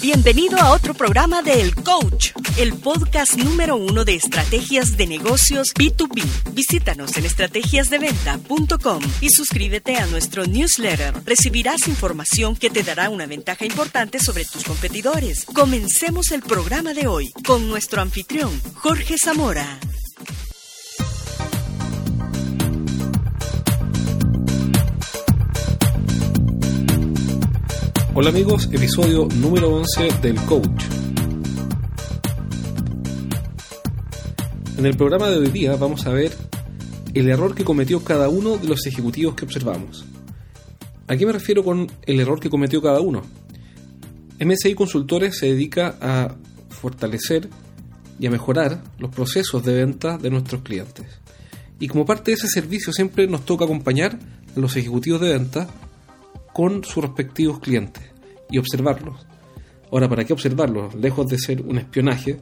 Bienvenido a otro programa de El Coach, el podcast número uno de estrategias de negocios B2B. Visítanos en estrategiasdeventa.com y suscríbete a nuestro newsletter. Recibirás información que te dará una ventaja importante sobre tus competidores. Comencemos el programa de hoy con nuestro anfitrión, Jorge Zamora. Hola amigos, episodio número 11 del Coach. En el programa de hoy día vamos a ver el error que cometió cada uno de los ejecutivos que observamos. ¿A qué me refiero con el error que cometió cada uno? MSI Consultores se dedica a fortalecer y a mejorar los procesos de venta de nuestros clientes. Y como parte de ese servicio siempre nos toca acompañar a los ejecutivos de venta con sus respectivos clientes y observarlos. Ahora, ¿para qué observarlos? Lejos de ser un espionaje,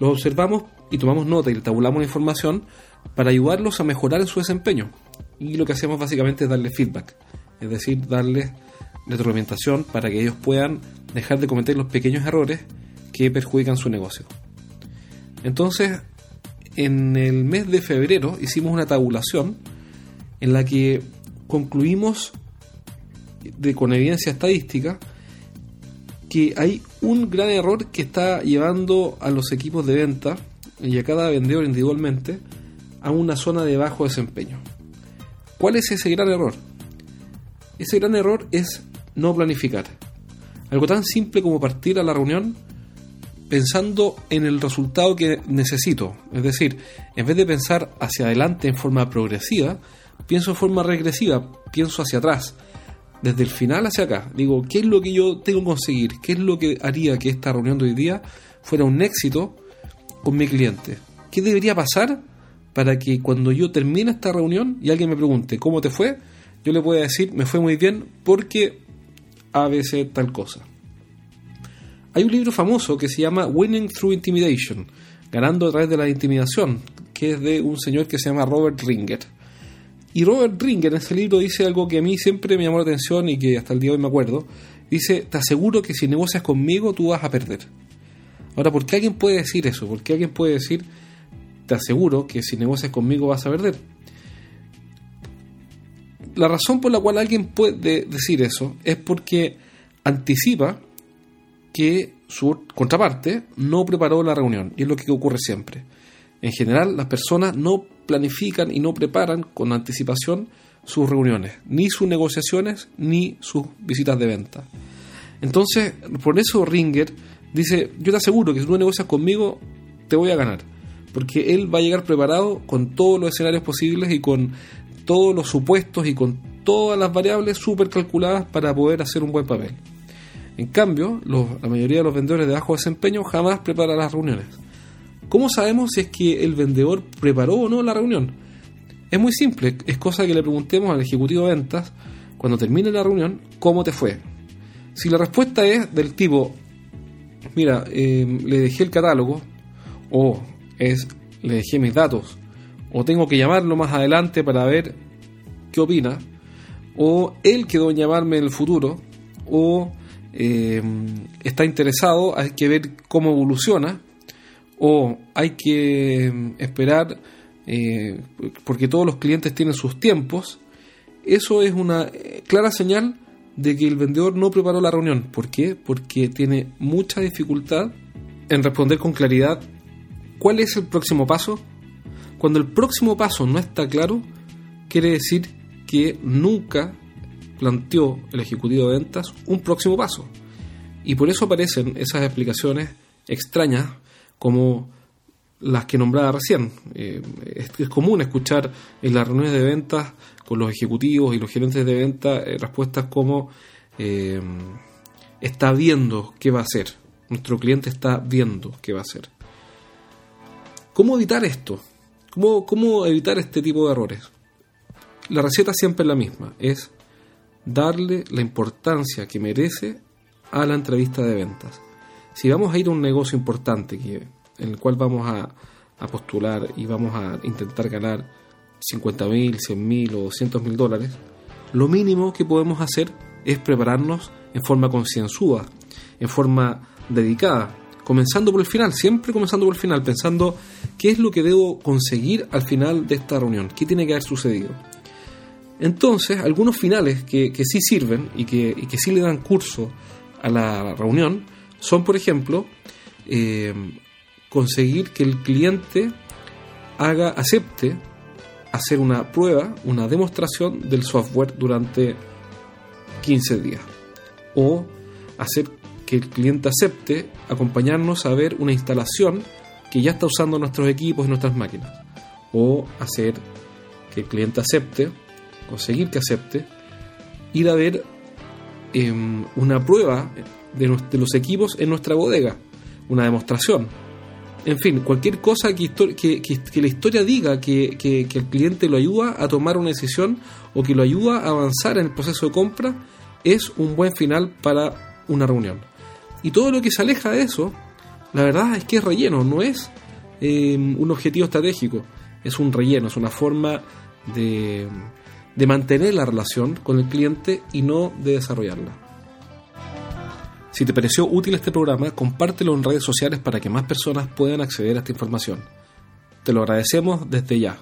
los observamos y tomamos nota y tabulamos la información para ayudarlos a mejorar en su desempeño. Y lo que hacemos básicamente es darles feedback, es decir, darles retroalimentación para que ellos puedan dejar de cometer los pequeños errores que perjudican su negocio. Entonces, en el mes de febrero hicimos una tabulación en la que concluimos de, con evidencia estadística hay un gran error que está llevando a los equipos de venta y a cada vendedor individualmente a una zona de bajo desempeño. ¿Cuál es ese gran error? Ese gran error es no planificar. Algo tan simple como partir a la reunión pensando en el resultado que necesito. Es decir, en vez de pensar hacia adelante en forma progresiva, pienso en forma regresiva, pienso hacia atrás desde el final hacia acá. Digo, ¿qué es lo que yo tengo que conseguir? ¿Qué es lo que haría que esta reunión de hoy día fuera un éxito con mi cliente? ¿Qué debería pasar para que cuando yo termine esta reunión y alguien me pregunte cómo te fue, yo le pueda decir, me fue muy bien porque a veces tal cosa? Hay un libro famoso que se llama Winning Through Intimidation, ganando a través de la intimidación, que es de un señor que se llama Robert Ringer. Y Robert Ringer en ese libro dice algo que a mí siempre me llamó la atención y que hasta el día de hoy me acuerdo. Dice, te aseguro que si negocias conmigo tú vas a perder. Ahora, ¿por qué alguien puede decir eso? ¿Por qué alguien puede decir, te aseguro que si negocias conmigo vas a perder? La razón por la cual alguien puede decir eso es porque anticipa que su contraparte no preparó la reunión. Y es lo que ocurre siempre. En general, las personas no planifican y no preparan con anticipación sus reuniones, ni sus negociaciones, ni sus visitas de venta. Entonces, por eso Ringer dice, yo te aseguro que si tú negocias conmigo, te voy a ganar. Porque él va a llegar preparado con todos los escenarios posibles y con todos los supuestos y con todas las variables súper calculadas para poder hacer un buen papel. En cambio, la mayoría de los vendedores de bajo desempeño jamás preparan las reuniones. ¿Cómo sabemos si es que el vendedor preparó o no la reunión? Es muy simple, es cosa que le preguntemos al ejecutivo de ventas cuando termine la reunión, ¿cómo te fue? Si la respuesta es del tipo, mira, em, le dejé el catálogo, o es, le dejé mis datos, o tengo que llamarlo más adelante para ver qué opina, o él quedó en llamarme en el futuro, o em, está interesado, hay que ver cómo evoluciona, o hay que mm, esperar eh, porque todos los clientes tienen sus tiempos, eso es una eh, clara señal de que el vendedor no preparó la reunión. ¿Por qué? Porque tiene mucha dificultad en responder con claridad cuál es el próximo paso. Cuando el próximo paso no está claro, quiere decir que nunca planteó el ejecutivo de ventas un próximo paso. Y por eso aparecen esas explicaciones extrañas como las que nombraba recién. Eh, es, común escuchar en las reuniones de ventas con los ejecutivos y los gerentes de venta eh, respuestas como eh, está viendo qué va a hacer. Nuestro cliente está viendo qué va a hacer. ¿Cómo evitar esto? ¿Cómo, ¿Cómo evitar este tipo de errores? La receta siempre es la misma, es darle la importancia que merece a la entrevista de ventas si vamos a ir a un negocio importante en el cual vamos a, postular y vamos a intentar ganar 50 mil, 100 mil o 200 mil dólares, lo mínimo que podemos hacer es prepararnos en forma concienzuda, en forma dedicada, comenzando por el final, siempre comenzando por el final, pensando qué es lo que debo conseguir al final de esta reunión, qué tiene que haber sucedido. Entonces, algunos finales que, sí sirven y que, y que sí le dan curso a la reunión son, por ejemplo, eh, conseguir que el cliente haga, acepte hacer una prueba, una demostración del software durante 15 días. O hacer que el cliente acepte acompañarnos a ver una instalación que ya está usando nuestros equipos y nuestras máquinas. O hacer que el cliente acepte, conseguir que acepte, ir a ver em, una prueba de, los equipos en nuestra bodega, una demostración. En fin, cualquier cosa que, la historia diga que, que, el cliente lo ayuda a tomar una decisión o que lo ayuda a avanzar en el proceso de compra es un buen final para una reunión. Y todo lo que se aleja de eso, la verdad es que es relleno, no es em, un objetivo estratégico, es un relleno, es una forma de, de mantener la relación con el cliente y no de desarrollarla. Si te pareció útil este programa, compártelo en redes sociales para que más personas puedan acceder a esta información. Te lo agradecemos desde ya.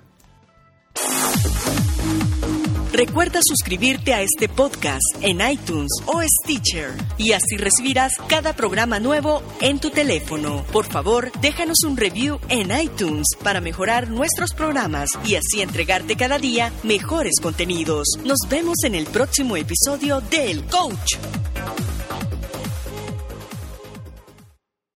Recuerda suscribirte a este podcast en iTunes o Stitcher y así recibirás cada programa nuevo en tu teléfono. Por favor, déjanos un review en iTunes para mejorar nuestros programas y así entregarte cada día mejores contenidos. Nos vemos en el próximo episodio de El Coach.